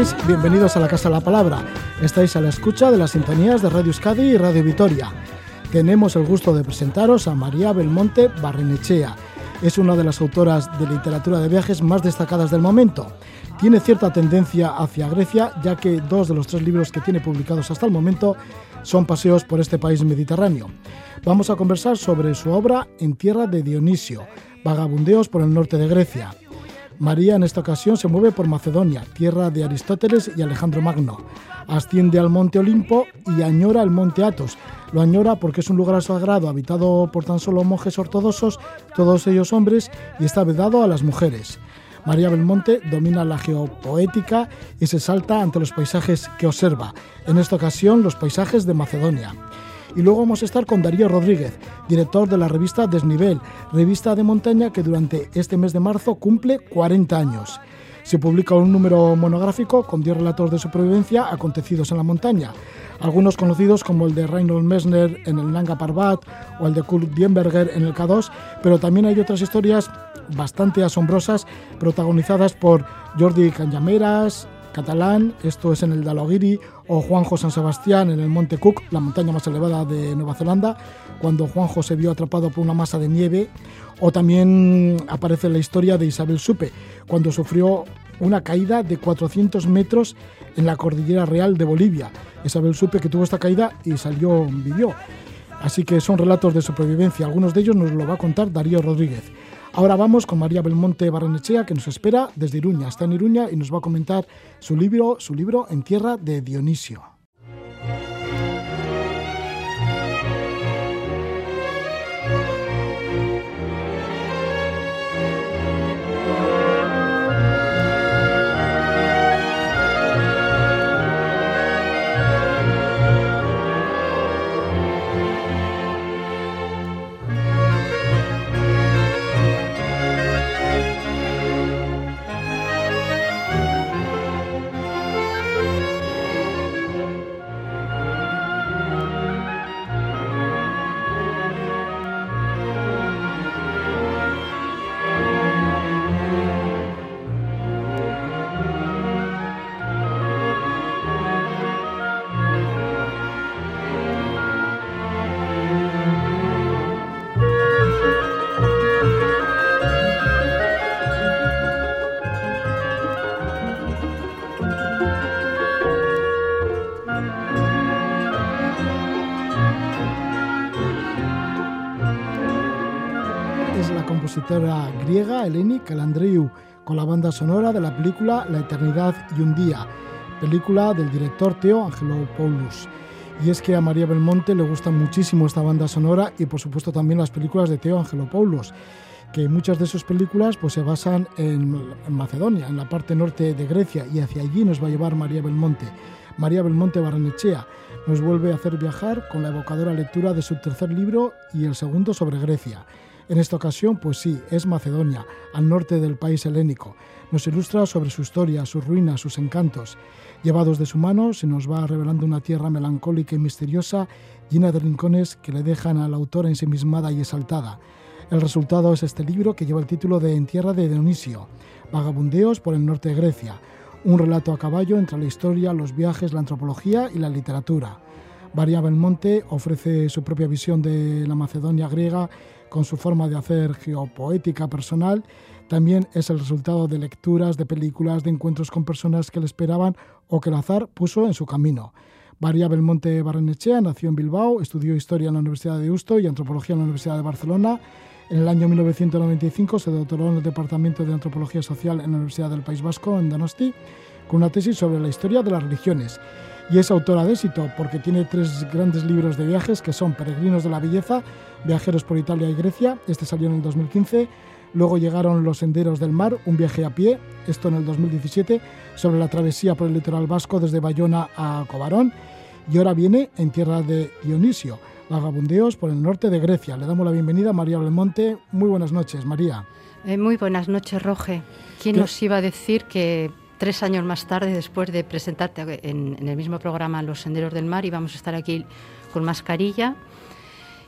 estáis? Bienvenidos a la Casa de la Palabra. Estáis a la escucha de las sintonías de Radio Euskadi y Radio Vitoria. Tenemos el gusto de presentaros a María Belmonte Barrenechea. Es una de las autoras de literatura de viajes más destacadas del momento. Tiene cierta tendencia hacia Grecia, ya que dos de los tres libros que tiene publicados hasta el momento son paseos por este país mediterráneo. Vamos a conversar sobre su obra En tierra de Dionisio, vagabundeos por el norte de Grecia. María en esta ocasión se mueve por Macedonia, tierra de Aristóteles y Alejandro Magno. Asciende al monte Olimpo y añora el monte Athos. Lo añora porque es un lugar sagrado habitado por tan solo monjes ortodoxos, todos ellos hombres, y está vedado a las mujeres. María Belmonte domina la geopoética y se salta ante los paisajes que observa, en esta ocasión los paisajes de Macedonia. Y luego vamos a estar con Darío Rodríguez, director de la revista Desnivel, revista de montaña que durante este mes de marzo cumple 40 años. Se publica un número monográfico con 10 relatos de supervivencia acontecidos en la montaña, algunos conocidos como el de Reinhold Messner en el Nanga Parbat o el de Kurt Dienberger en el K2, pero también hay otras historias bastante asombrosas protagonizadas por Jordi Canyameras, catalán, esto es en el Dalogiri, o Juanjo San Sebastián en el Monte Cook, la montaña más elevada de Nueva Zelanda, cuando Juanjo se vio atrapado por una masa de nieve, o también aparece la historia de Isabel Supe, cuando sufrió una caída de 400 metros en la cordillera real de Bolivia. Isabel Supe que tuvo esta caída y salió, vivió. Así que son relatos de supervivencia, algunos de ellos nos lo va a contar Darío Rodríguez. Ahora vamos con María Belmonte Barrenechea, que nos espera desde Iruña. Está en Iruña y nos va a comentar su libro, su libro En tierra de Dionisio. Compositora griega Eleni Kalandriou, con la banda sonora de la película La Eternidad y un Día, película del director Teo Angelopoulos. Y es que a María Belmonte le gusta muchísimo esta banda sonora y por supuesto también las películas de Teo Angelopoulos, que muchas de sus películas pues, se basan en, en Macedonia, en la parte norte de Grecia, y hacia allí nos va a llevar María Belmonte. María Belmonte Barrenechea nos vuelve a hacer viajar con la evocadora lectura de su tercer libro y el segundo sobre Grecia. En esta ocasión, pues sí, es Macedonia, al norte del país helénico. Nos ilustra sobre su historia, sus ruinas, sus encantos. Llevados de su mano, se nos va revelando una tierra melancólica y misteriosa, llena de rincones que le dejan a la autora ensimismada y exaltada. El resultado es este libro que lleva el título de En tierra de Dionisio, Vagabundeos por el norte de Grecia, un relato a caballo entre la historia, los viajes, la antropología y la literatura. María Belmonte ofrece su propia visión de la Macedonia griega con su forma de hacer geopoética personal, también es el resultado de lecturas, de películas, de encuentros con personas que le esperaban o que el azar puso en su camino. María Belmonte Barrenechea nació en Bilbao, estudió Historia en la Universidad de Deusto y Antropología en la Universidad de Barcelona. En el año 1995 se doctoró en el Departamento de Antropología Social en la Universidad del País Vasco, en Donosti, con una tesis sobre la historia de las religiones y es autora de éxito porque tiene tres grandes libros de viajes que son Peregrinos de la Belleza, Viajeros por Italia y Grecia, este salió en el 2015, luego llegaron Los Senderos del Mar, un viaje a pie, esto en el 2017, sobre la travesía por el litoral vasco desde Bayona a Cobarón, y ahora viene En Tierra de Dionisio, vagabundeos por el norte de Grecia. Le damos la bienvenida a María Belmonte. Muy buenas noches, María. Eh, muy buenas noches, Roge. ¿Quién nos iba a decir que tres años más tarde, después de presentarte en, en el mismo programa Los Senderos del Mar, y vamos a estar aquí con mascarilla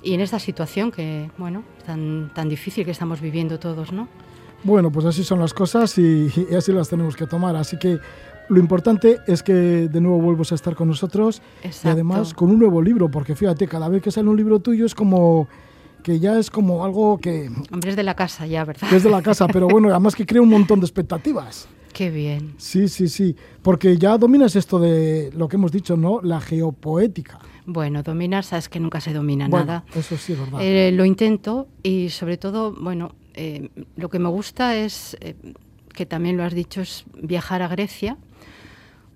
y en esta situación que, bueno, tan, tan difícil que estamos viviendo todos, ¿no? Bueno, pues así son las cosas y, así las tenemos que tomar. Así que lo importante es que de nuevo vuelvas a estar con nosotros y además con un nuevo libro, porque fíjate, cada vez que sale un libro tuyo es como que ya es como algo que... Hombre, es de la casa ya, ¿verdad? es de la casa, pero bueno, además que crea un montón de expectativas. Qué bien. Sí, sí, sí, porque ya dominas esto de lo que hemos dicho, ¿no? La geopoética. Bueno, dominar, sabes que nunca se domina nada. Eso sí, es verdad. Eh, lo intento y sobre todo, bueno, eh, lo que me gusta es, eh, que también lo has dicho, es viajar a Grecia,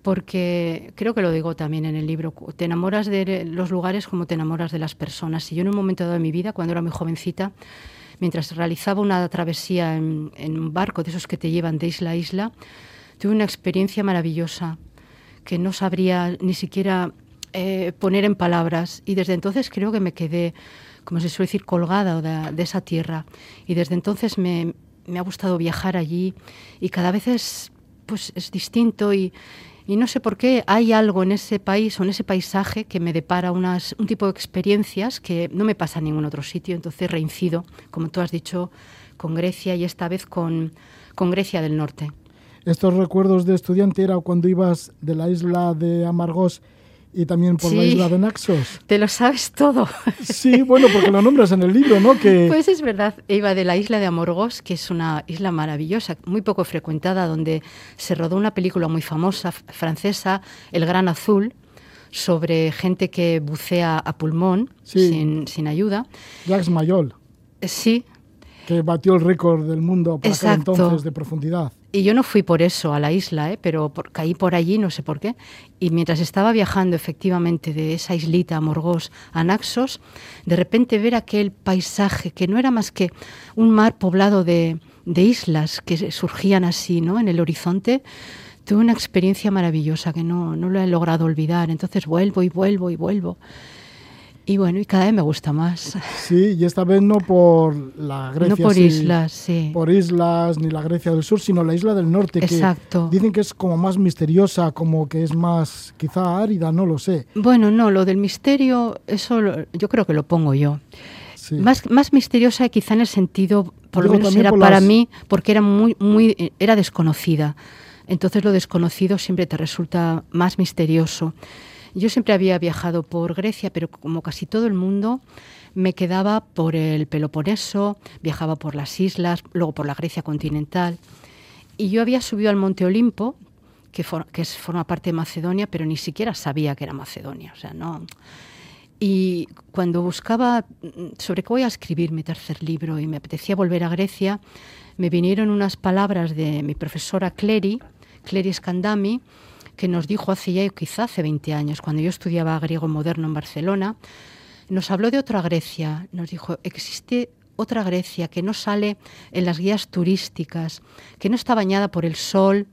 porque creo que lo digo también en el libro, te enamoras de los lugares como te enamoras de las personas. Y yo en un momento dado de mi vida, cuando era muy jovencita, mientras realizaba una travesía en, un barco de esos que te llevan de isla a isla, tuve una experiencia maravillosa que no sabría ni siquiera eh, poner en palabras. Y desde entonces creo que me quedé, como se suele decir, colgada de, esa tierra. Y desde entonces me, me, ha gustado viajar allí y cada vez es, pues, es distinto y, y, no sé por qué hay algo en ese país o en ese paisaje que me depara unas, un tipo de experiencias que no me pasa en ningún otro sitio. Entonces reincido, como tú has dicho, con Grecia y esta vez con, con Grecia del Norte. Estos recuerdos de estudiante era cuando ibas de la isla de Amargos y también por la isla de Naxos. Te lo sabes todo. Sí, bueno, porque lo nombras en el libro, ¿no? Que... Pues es verdad, iba de la isla de Amorgos, que es una isla maravillosa, muy poco frecuentada, donde se rodó una película muy famosa francesa, El Gran Azul, sobre gente que bucea a pulmón sin, sin, ayuda. Jacques Mayol. Sí, que batió el récord del mundo para aquel entonces de profundidad. Y yo no fui por eso a la isla, ¿eh? pero caí por allí, no sé por qué. Y mientras estaba viajando efectivamente de esa islita a Morgos a Naxos, de repente ver aquel paisaje que no era más que un mar poblado de, de islas que surgían así ¿no? en el horizonte, tuve una experiencia maravillosa que no, no lo he logrado olvidar. Entonces vuelvo y vuelvo y vuelvo. Y bueno, y cada vez me gusta más. Sí, y esta vez no por la Grecia. No por islas, sí. Por islas, ni la Grecia del Sur, sino la isla del norte. Exacto. Que dicen que es como más misteriosa, como que es más quizá árida, no lo sé. Bueno, no, lo del misterio, eso yo creo que lo pongo yo. Más, más misteriosa quizá en el sentido, por lo menos era para mí, porque era muy, muy, era desconocida. Entonces lo desconocido siempre te resulta más misterioso. Yo siempre había viajado por Grecia, pero como casi todo el mundo, me quedaba por el Peloponeso, viajaba por las islas, luego por la Grecia continental. Y yo había subido al Monte Olimpo, que, forma parte de Macedonia, pero ni siquiera sabía que era Macedonia. O sea, no. Y cuando buscaba sobre qué voy a escribir mi tercer libro y me apetecía volver a Grecia, me vinieron unas palabras de mi profesora Clery, Clery Scandami, que nos dijo hace ya quizá hace 20 años, cuando yo estudiaba griego moderno en Barcelona, nos habló de otra Grecia, nos dijo, existe otra Grecia que no sale en las guías turísticas, que no está bañada por el sol,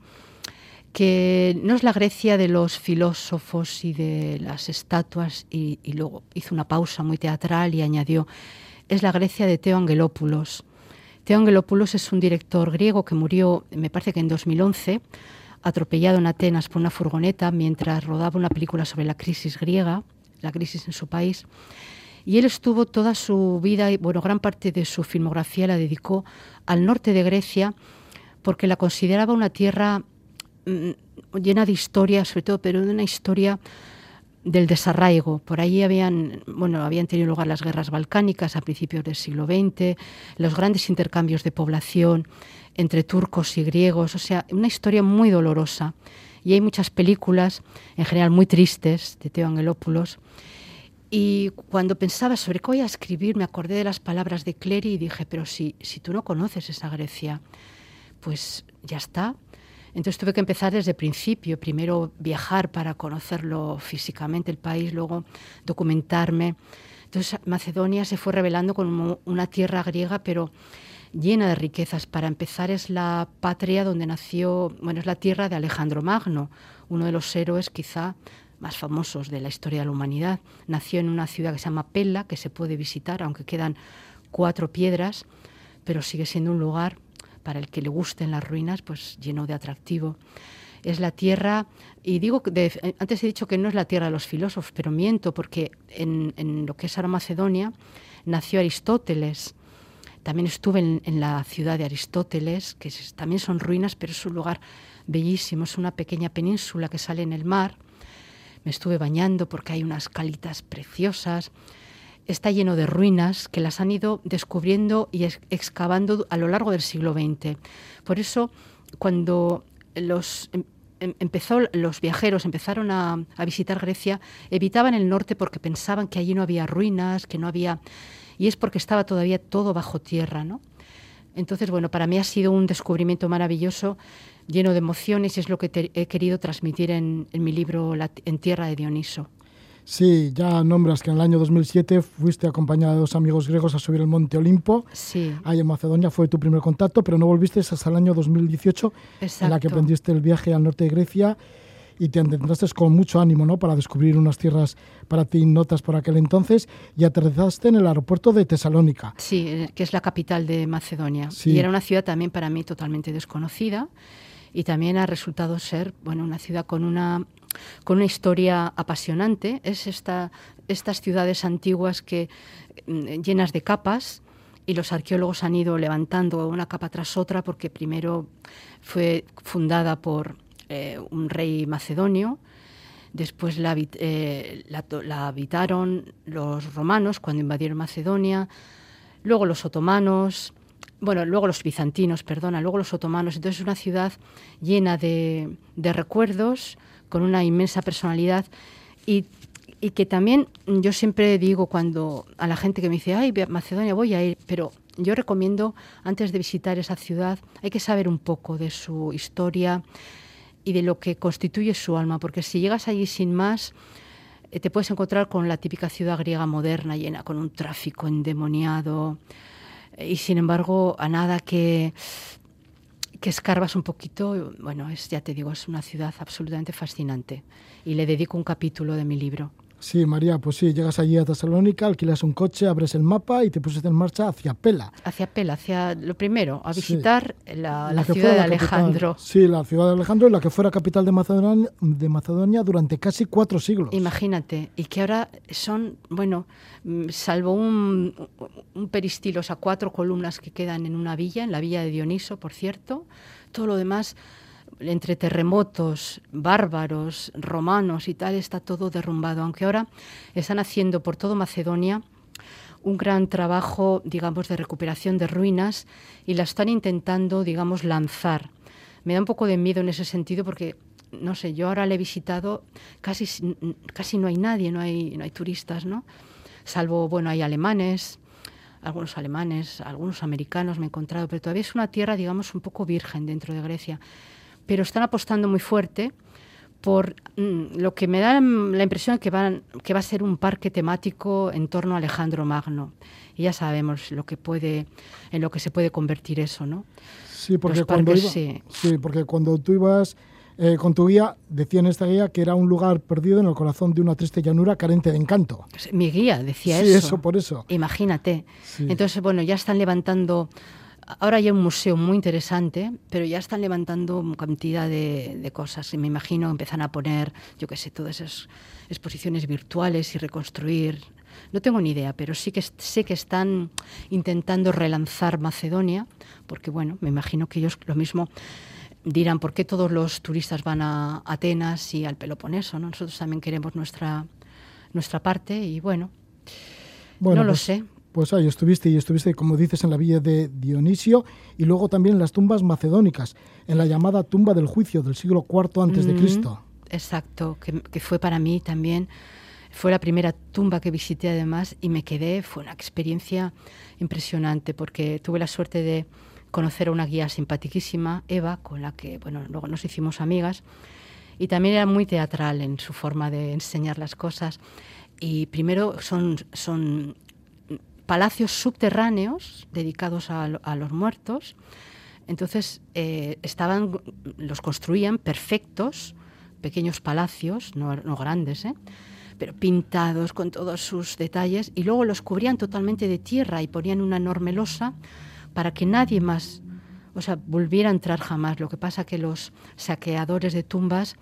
que no es la Grecia de los filósofos y de las estatuas, y, luego hizo una pausa muy teatral y añadió, es la Grecia de Teo Angelopoulos. Teo Angelopoulos es un director griego que murió, me parece que en 2011, atropellado en Atenas por una furgoneta mientras rodaba una película sobre la crisis griega, la crisis en su país. Y él estuvo toda su vida, y bueno, gran parte de su filmografía la dedicó al norte de Grecia porque la consideraba una tierra mm, llena de historia, sobre todo, pero de una historia del desarraigo. Por ahí habían, bueno, habían tenido lugar las guerras balcánicas a principios del siglo XX, los grandes intercambios de población entre turcos y griegos, o sea, una historia muy dolorosa. Y hay muchas películas, en general muy tristes, de Teo Angelopoulos. Y cuando pensaba sobre qué voy a escribir, me acordé de las palabras de Clery y dije, pero si, si tú no conoces esa Grecia, pues ya está, entonces tuve que empezar desde el principio, primero viajar para conocerlo físicamente el país, luego documentarme. Entonces Macedonia se fue revelando como una tierra griega, pero llena de riquezas. Para empezar es la patria donde nació, bueno, es la tierra de Alejandro Magno, uno de los héroes quizá más famosos de la historia de la humanidad. Nació en una ciudad que se llama Pella, que se puede visitar, aunque quedan cuatro piedras, pero sigue siendo un lugar para el que le gusten las ruinas, pues lleno de atractivo. es la tierra, y digo, de, antes he dicho que no es la tierra de los filósofos, pero miento, porque en, lo que es ahora Macedonia nació Aristóteles. También estuve en, la ciudad de Aristóteles, que también son ruinas, pero es un lugar bellísimo, es una pequeña península que sale en el mar. Me estuve bañando porque hay unas calitas preciosas. Está lleno de ruinas que las han ido descubriendo y excavando a lo largo del siglo XX. Por eso, cuando los em, em, empezó, los viajeros empezaron a, visitar Grecia, evitaban el norte porque pensaban que allí no había ruinas, que no había... Y es porque estaba todavía todo bajo tierra, ¿no? Entonces, bueno, para mí ha sido un descubrimiento maravilloso, lleno de emociones, y es lo que he querido transmitir en, en mi libro En Tierra de Dioniso. Sí, ya nombras que en el año 2007 fuiste acompañada de dos amigos griegos a subir el monte Olimpo. Sí. Ahí en Macedonia fue tu primer contacto, pero no volviste hasta el año 2018, en la que emprendiste el viaje al norte de Grecia y te entraste con mucho ánimo ¿no? para descubrir unas tierras para ti notas por aquel entonces y aterrizaste en el aeropuerto de Tesalónica. Sí, eh, que es la capital de Macedonia. Y era una ciudad también para mí totalmente desconocida y también ha resultado ser bueno, una ciudad con una con una historia apasionante. Es esta, estas ciudades antiguas que mm, llenas de capas y los arqueólogos han ido levantando una capa tras otra porque primero fue fundada por eh, un rey macedonio, después la, eh, la, habitaron los romanos cuando invadieron Macedonia, luego los otomanos, bueno, luego los bizantinos, perdona, luego los otomanos. Entonces es una ciudad llena de, recuerdos, con una inmensa personalidad y, y, que también yo siempre digo cuando a la gente que me dice, ay, Macedonia voy a ir, pero yo recomiendo antes de visitar esa ciudad, hay que saber un poco de su historia y de lo que constituye su alma, porque si llegas allí sin más, eh, te puedes encontrar con la típica ciudad griega moderna, llena con un tráfico endemoniado, y sin embargo a nada que que escarbas un poquito, bueno, es, ya te digo, es una ciudad absolutamente fascinante y le dedico un capítulo de mi libro. Sí, María, pues sí, llegas allí a Tesalónica, alquilas un coche, abres el mapa y te pusiste en marcha hacia Pela. Hacia Pela, hacia lo primero, a visitar la, ciudad de Alejandro. sí, la ciudad de Alejandro, la que fuera capital de Macedonia, de Macedonia durante casi cuatro siglos. Imagínate, y que ahora son, bueno, mm, salvo un, un peristilo, o sea, cuatro columnas que quedan en una villa, en la villa de Dioniso, por cierto, todo lo demás entre terremotos, bárbaros, romanos y tal, está todo derrumbado, aunque ahora están haciendo por todo Macedonia un gran trabajo, digamos, de recuperación de ruinas y la están intentando, digamos, lanzar. Me da un poco de miedo en ese sentido porque, no sé, yo ahora le he visitado, casi, casi no hay nadie, no hay, no hay turistas, ¿no? Salvo, bueno, hay alemanes, algunos alemanes, algunos americanos me he encontrado, pero todavía es una tierra, digamos, un poco virgen dentro de Grecia pero están apostando muy fuerte por mm, lo que me da la impresión que, van, que va a ser un parque temático en torno a Alejandro Magno. Y ya sabemos lo que puede, en lo que se puede convertir eso, ¿no? Sí, porque, cuando, sí. porque cuando tú ibas eh, con tu guía, decía en esta guía que era un lugar perdido en el corazón de una triste llanura carente de encanto. Mi guía decía eso. Sí, eso, por eso. Imagínate. Entonces, bueno, ya están levantando Ahora hay un museo muy interesante, pero ya están levantando cantidad de, cosas. Y me imagino empiezan a poner, yo qué sé, todas esas exposiciones virtuales y reconstruir. No tengo ni idea, pero sí que sé que están intentando relanzar Macedonia, porque bueno, me imagino que ellos lo mismo dirán por qué todos los turistas van a Atenas y al Peloponeso, ¿no? Nosotros también queremos nuestra nuestra parte y bueno, no lo pues sé. Pues ahí estuviste y estuviste, como dices, en la villa de Dionisio y luego también en las tumbas macedónicas, en la llamada tumba del juicio del siglo IV antes de Cristo. Exacto, que, fue para mí también, fue la primera tumba que visité además y me quedé, fue una experiencia impresionante porque tuve la suerte de conocer a una guía simpaticísima, Eva, con la que, bueno, luego nos hicimos amigas y también era muy teatral en su forma de enseñar las cosas. Y primero son, son palacios subterráneos dedicados a, los muertos. Entonces eh, estaban, los construían perfectos, pequeños palacios, no, grandes, ¿eh? pero pintados con todos sus detalles, y luego los cubrían totalmente de tierra y ponían una enorme losa para que nadie más o sea, volviera a entrar jamás. Lo que pasa que los saqueadores de tumbas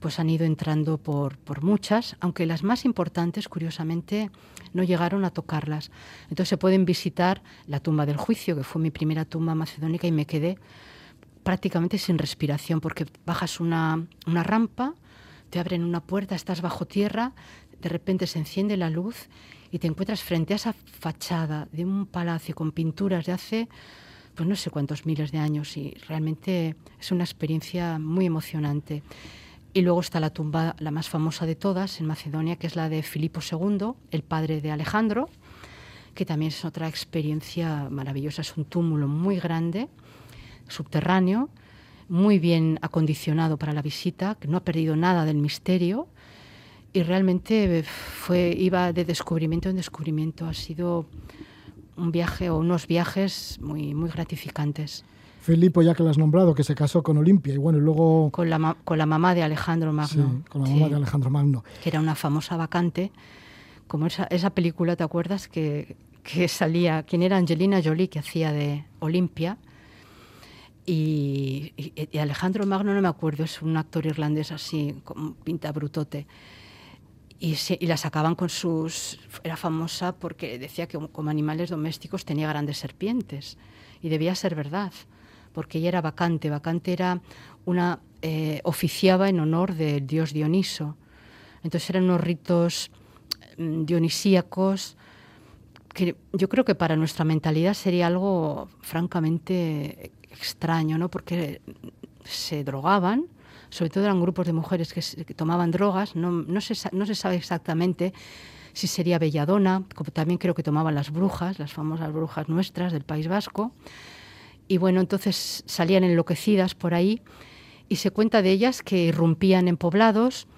pues han ido entrando por, por muchas, aunque las más importantes, curiosamente, no llegaron a tocarlas. Entonces se pueden visitar la tumba del juicio, que fue mi primera tumba macedónica y me quedé prácticamente sin respiración, porque bajas una, una rampa, te abren una puerta, estás bajo tierra, de repente se enciende la luz y te encuentras frente a esa fachada de un palacio con pinturas de hace pues no sé cuántos miles de años y realmente es una experiencia muy emocionante. Y luego está la tumba, la más famosa de todas en Macedonia, que es la de Filipo II, el padre de Alejandro, que también es otra experiencia maravillosa. Es un túmulo muy grande, subterráneo, muy bien acondicionado para la visita, que no ha perdido nada del misterio y realmente fue iba de descubrimiento en descubrimiento. Ha sido un viaje o unos viajes muy, muy gratificantes. Filipo, ya que lo has nombrado, que se casó con Olimpia y bueno, y luego... Con la, con la mamá de Alejandro Magno. Sí, con la mamá de Alejandro Magno. Que era una famosa vacante, como esa, esa película, ¿te acuerdas? Que, que salía, ¿quién era Angelina Jolie, que hacía de Olimpia? Y, y, Alejandro Magno, no me acuerdo, es un actor irlandés así, con pinta brutote y, la sacaban con sus... Era famosa porque decía que como animales domésticos tenía grandes serpientes. Y debía ser verdad, porque ella era vacante. Vacante era una... Eh, oficiaba en honor del dios Dioniso. Entonces eran unos ritos mm, dionisíacos que yo creo que para nuestra mentalidad sería algo francamente extraño, ¿no? Porque se drogaban sobre todo eran grupos de mujeres que, tomaban drogas, no, no, se, no se sabe exactamente si sería belladona, como también creo que tomaban las brujas, las famosas brujas nuestras del País Vasco, y bueno, entonces salían enloquecidas por ahí y se cuenta de ellas que irrumpían en poblados,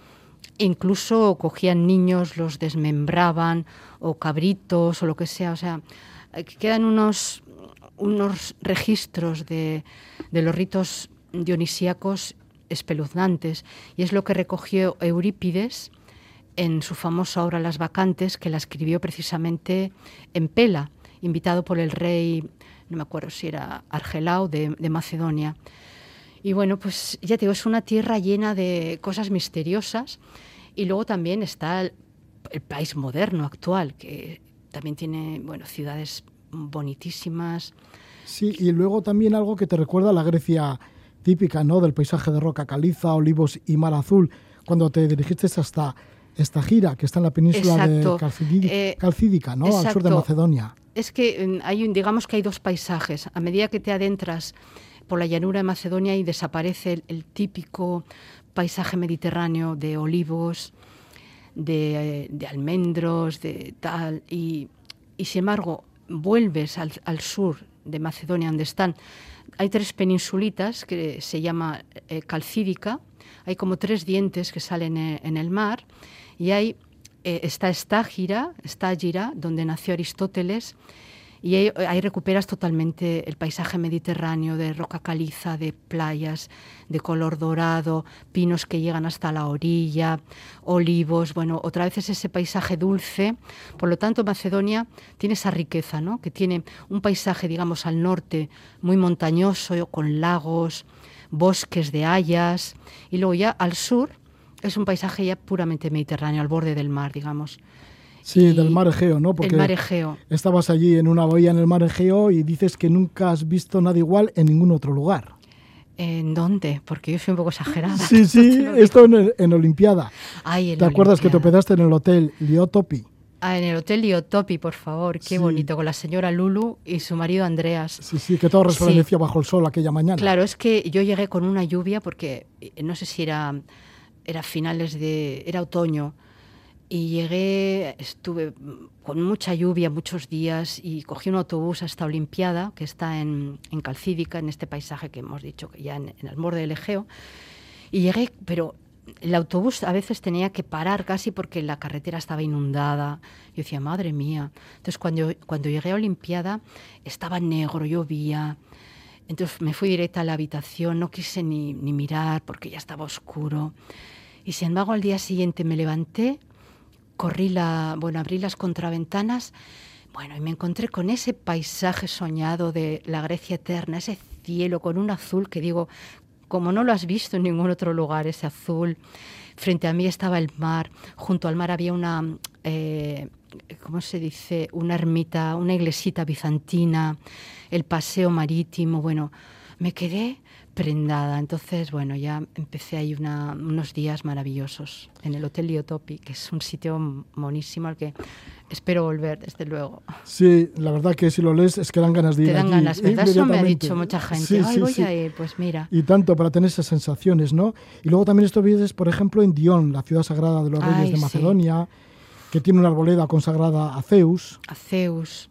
incluso cogían niños, los desmembraban, o cabritos, o lo que sea, o sea, quedan unos, unos registros de, de los ritos dionisíacos espeluznantes, y es lo que recogió Eurípides en su famosa obra Las Vacantes, que la escribió precisamente en Pela, invitado por el rey, no me acuerdo si era Argelao de, Macedonia. Y bueno, pues ya te digo, es una tierra llena de cosas misteriosas, y luego también está el, el país moderno, actual, que también tiene, bueno, ciudades bonitísimas. Sí, y luego también algo que te recuerda a la Grecia típica ¿no? del paisaje de roca caliza, olivos y mar azul, cuando te dirigiste hasta esta gira que está en la península de eh, Calcídica, ¿no? al sur de Macedonia. Es que mm, hay un, digamos que hay dos paisajes. A medida que te adentras por la llanura de Macedonia y desaparece el, típico paisaje mediterráneo de olivos, de, almendros, de tal, y, sin embargo vuelves al, al sur de Macedonia, donde están hay tres peninsulitas que se llama eh, calcídica, hay como tres dientes que salen eh, en el mar y hay eh, está Estágira, Estágira, donde nació Aristóteles, y ahí, recuperas totalmente el paisaje mediterráneo de roca caliza, de playas de color dorado, pinos que llegan hasta la orilla, olivos, bueno, otra vez es ese paisaje dulce. Por lo tanto, Macedonia tiene esa riqueza, ¿no? Que tiene un paisaje, digamos, al norte muy montañoso, con lagos, bosques de hayas, y luego ya al sur es un paisaje ya puramente mediterráneo, al borde del mar, digamos. Sí, del mar Egeo, ¿no? Porque el mar Egeo. estabas allí en una bahía en el mar Egeo y dices que nunca has visto nada igual en ningún otro lugar. ¿En dónde? Porque yo soy un poco exagerada. Sí, sí, esto en, en Olimpiada. ¿Te acuerdas que te hospedaste en el hotel Liotopi? Ah, en el Hotel Liotopi, por favor, qué bonito, con la señora Lulu y su marido Andreas. Sí, sí, que todo resplandecía bajo el sol aquella mañana. Claro, es que yo llegué con una lluvia porque eh, no sé si era, era finales de, era otoño, y llegué, estuve con mucha lluvia muchos días y cogí un autobús hasta Olimpiada, que está en, en Calcídica, en este paisaje que hemos dicho, que ya en, el borde del Egeo. Y llegué, pero el autobús a veces tenía que parar casi porque la carretera estaba inundada. Yo decía, madre mía. Entonces cuando, cuando llegué a Olimpiada estaba negro, llovía. Entonces me fui directa a la habitación, no quise ni, ni mirar porque ya estaba oscuro. Y sin embargo al día siguiente me levanté corrí la, bueno, abrí las contraventanas, Bueno, y me encontré con ese paisaje soñado de la Grecia eterna, ese cielo con un azul que digo, como no lo has visto en ningún otro lugar, ese azul. Frente a mí estaba el mar, junto al mar había una, eh, ¿cómo se dice? Una ermita, una iglesita bizantina, el paseo marítimo, bueno, me quedé prendada. Entonces, bueno, ya empecé ahí unos días maravillosos en el Hotel Liotopi, que es un sitio monísimo al que espero volver, desde luego. Sí, la verdad que si lo lees es que dan ganas de ir Te dan ganas, ¿verdad? Eso me ha dicho mucha gente. Ay, voy a ir, pues mira. Y tanto para tener esas sensaciones, ¿no? Y luego también estuviste, por ejemplo, en Dion, la ciudad sagrada de los reyes de Macedonia, que tiene una arboleda consagrada a Zeus. A Zeus.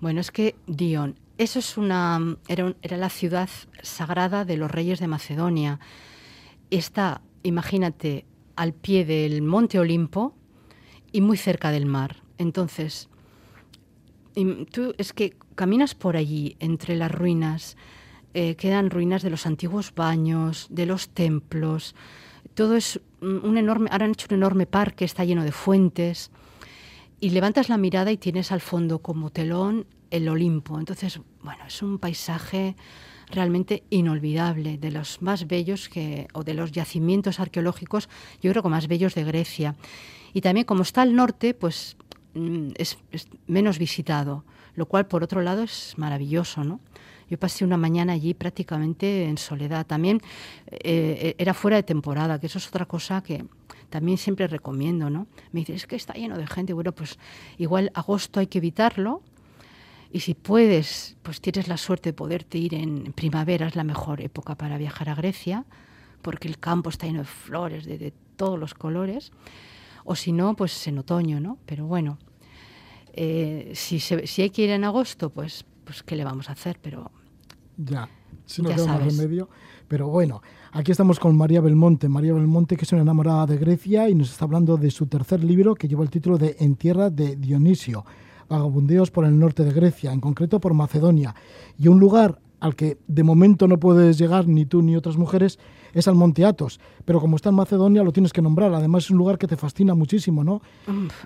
Bueno, es que Dion eso es una, era, la ciudad sagrada de los reyes de Macedonia. Está, imagínate, al pie del monte Olimpo y muy cerca del mar. Entonces, tú es que caminas por allí, entre las ruinas, eh, quedan ruinas de los antiguos baños, de los templos. Todo es un enorme, ahora han hecho un enorme parque, está lleno de fuentes. Y levantas la mirada y tienes al fondo como telón el Olimpo. Entonces, bueno, es un paisaje realmente inolvidable, de los más bellos que, o de los yacimientos arqueológicos, yo creo que más bellos de Grecia. Y también como está al norte, pues mm, es, menos visitado, lo cual por otro lado es maravilloso, ¿no? Yo pasé una mañana allí prácticamente en soledad. También eh, era fuera de temporada, que eso es otra cosa que también siempre recomiendo, ¿no? Me dice, es que está lleno de gente. Bueno, pues igual agosto hay que evitarlo, y si puedes, pues tienes la suerte de poderte ir en primavera, es la mejor época para viajar a Grecia, porque el campo está lleno de flores de, todos los colores. O si no, pues en otoño, ¿no? Pero bueno, eh, si, si hay que ir en agosto, pues, pues ¿qué le vamos a hacer? Pero ya, si no tenemos remedio. Pero bueno, aquí estamos con María Belmonte. María Belmonte, que es una enamorada de Grecia y nos está hablando de su tercer libro que lleva el título de En tierra de Dionisio vagabundeos por el norte de Grecia, en concreto por Macedonia, y un lugar al que de momento no puedes llegar ni tú ni otras mujeres es al Monte Athos, pero como está en Macedonia lo tienes que nombrar, además es un lugar que te fascina muchísimo, ¿no?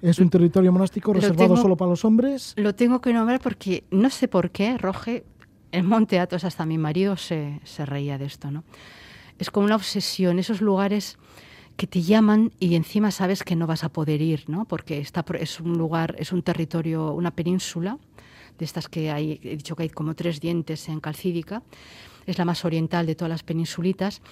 es un territorio monástico reservado solo para los hombres. Lo tengo que nombrar porque no sé por qué, Roge, el Monte Athos, hasta mi marido se, se reía de esto, ¿no? Es como una obsesión, esos lugares que te llaman y encima sabes que no vas a poder ir, ¿no? Porque está, es un lugar, es un territorio, una península, de estas que hay, he dicho que hay como tres dientes en Calcídica, es la más oriental de todas las peninsulitas,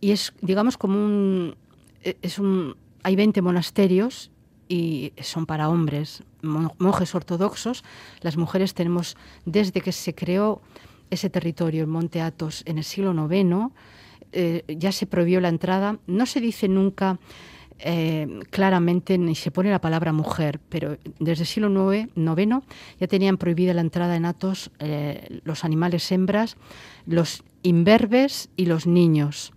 y es, digamos, como un, e, es un, hay 20 monasterios y son para hombres, monjes ortodoxos. Las mujeres tenemos, desde que se creó ese territorio, el Monte Athos, en el siglo IX, eh, ya se prohibió la entrada. No se dice nunca eh, claramente ni se pone la palabra mujer, pero desde el siglo IX, ya tenían prohibida la entrada en Atos eh, los animales hembras, los imberbes y los niños.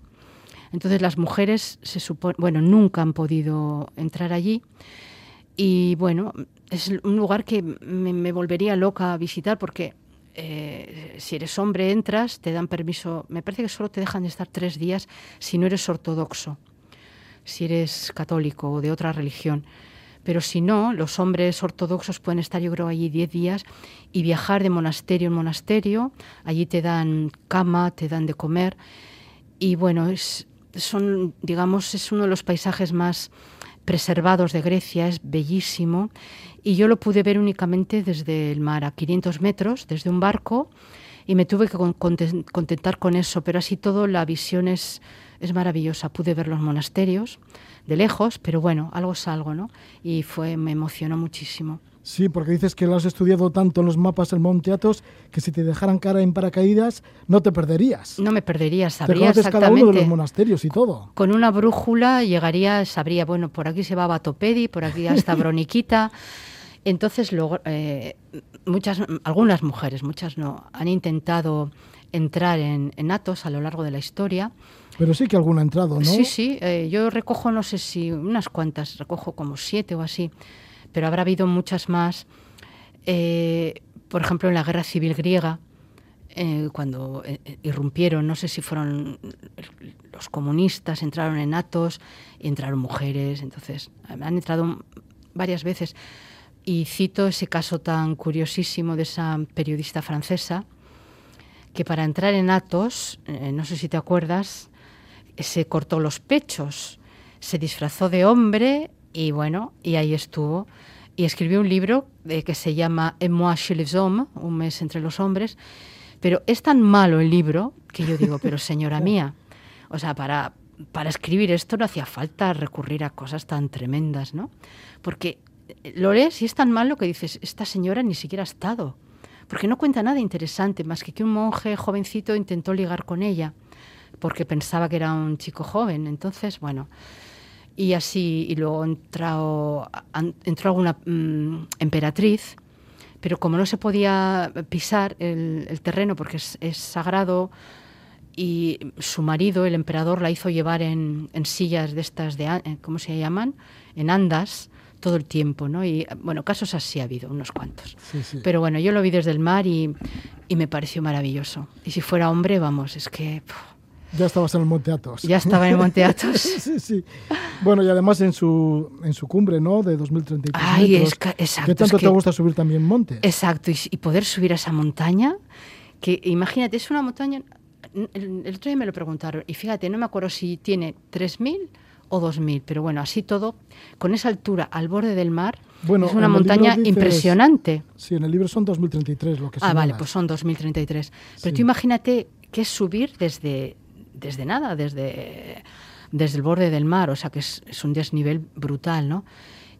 Entonces las mujeres se supone, bueno, nunca han podido entrar allí y bueno, es un lugar que me volvería loca a visitar porque eh, si eres hombre entras, te dan permiso, me parece que solo te dejan de estar tres días si no eres ortodoxo, si eres católico o de otra religión. Pero si no, los hombres ortodoxos pueden estar, yo creo, allí diez días y viajar de monasterio en monasterio. Allí te dan cama, te dan de comer. Y bueno, es, son, digamos, es uno de los paisajes más preservados de Grecia, es bellísimo y yo lo pude ver únicamente desde el mar, a 500 metros, desde un barco y me tuve que contentar con eso, pero así todo la visión es, es maravillosa. Pude ver los monasterios de lejos, pero bueno, algo es algo, ¿no? Y fue, me emocionó muchísimo. Sí, porque dices que lo has estudiado tanto en los mapas del Monte Athos que si te dejaran cara en paracaídas no te perderías. No me perdería, sabría te exactamente. cada uno de los monasterios y todo. Con una brújula llegaría, sabría, bueno, por aquí se va a Batopedi, por aquí hasta Broniquita. Entonces, luego, eh, muchas, algunas mujeres, muchas no, han intentado entrar en, en Athos a lo largo de la historia. Pero sí que alguna ha entrado, ¿no? Sí, sí. Eh, yo recojo, no sé si unas cuantas, recojo como siete o así pero habrá habido muchas más. Eh, por ejemplo, en la guerra civil griega, eh, cuando eh, irrumpieron, no sé si fueron los comunistas, entraron en Atos y entraron mujeres, entonces han entrado varias veces. Y cito ese caso tan curiosísimo de esa periodista francesa que para entrar en Atos, no sé si te acuerdas, se cortó los pechos, se disfrazó de hombre y bueno, y ahí estuvo. Y escribió un libro eh, que se llama En moi chez les hommes, un mes entre los hombres. Pero es tan malo el libro que yo digo, pero señora mía, o sea, para, para escribir esto no hacía falta recurrir a cosas tan tremendas, ¿no? Porque eh, lo lees y es tan malo que dices, esta señora ni siquiera ha estado. Porque no cuenta nada interesante, más que que un monje jovencito intentó ligar con ella, porque pensaba que era un chico joven. Entonces, bueno, y así, y luego entró, entró alguna mm, emperatriz, pero como no se podía pisar el, terreno porque es, es sagrado, y su marido, el emperador, la hizo llevar en, sillas de estas, de, eh, ¿cómo se llaman? En andas todo el tiempo, ¿no? Y bueno, casos así ha habido, unos cuantos. Pero bueno, yo lo vi desde el mar y, me pareció maravilloso. Y si fuera hombre, vamos, es que... Ya estabas en el Monte Athos. Ya estaba en el Monte Athos. sí, sí. Bueno, y además en su, en su cumbre, ¿no? De 2033 Ay, Es exacto. ¿Qué tanto te gusta subir también monte? Exacto, y, y, poder subir a esa montaña, que imagínate, es una montaña, el, otro día me lo preguntaron y fíjate, no me acuerdo si tiene 3.000 o 2.000, pero bueno, así todo, con esa altura al borde del mar, bueno, es una montaña impresionante. Sí, en el libro son 2033 lo que Ah, vale, pues son 2033. Pero tú imagínate que es subir desde, desde nada, desde, desde el borde del mar, o sea que es, un desnivel brutal, ¿no?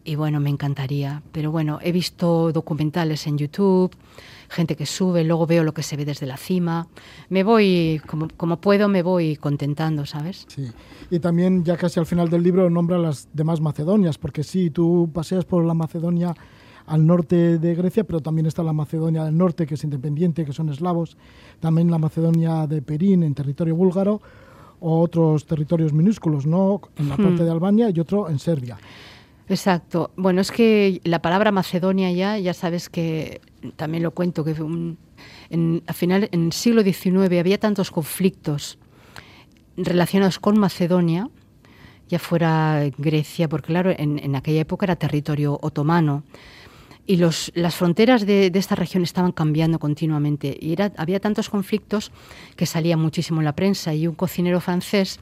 Y bueno, me encantaría. Pero bueno, he visto documentales en YouTube, gente que sube, luego veo lo que se ve desde la cima. Me voy, como, como puedo, me voy contentando, ¿sabes? Sí. Y también, ya casi al final del libro, nombra las demás Macedonias, porque sí, tú paseas por la Macedonia al norte de Grecia, pero también está la Macedonia del norte, que es independiente, que son eslavos, también la Macedonia de Perín, en territorio búlgaro, o otros territorios minúsculos, ¿no? En la parte hmm. de Albania y otro en Serbia. Exacto. Bueno, es que la palabra Macedonia ya, ya sabes que también lo cuento, que en, al final, en el siglo XIX había tantos conflictos relacionados con Macedonia, ya fuera Grecia, porque claro, en, aquella época era territorio otomano, y los, las fronteras de, esta región estaban cambiando continuamente, y era, había tantos conflictos que salía muchísimo en la prensa, y un cocinero francés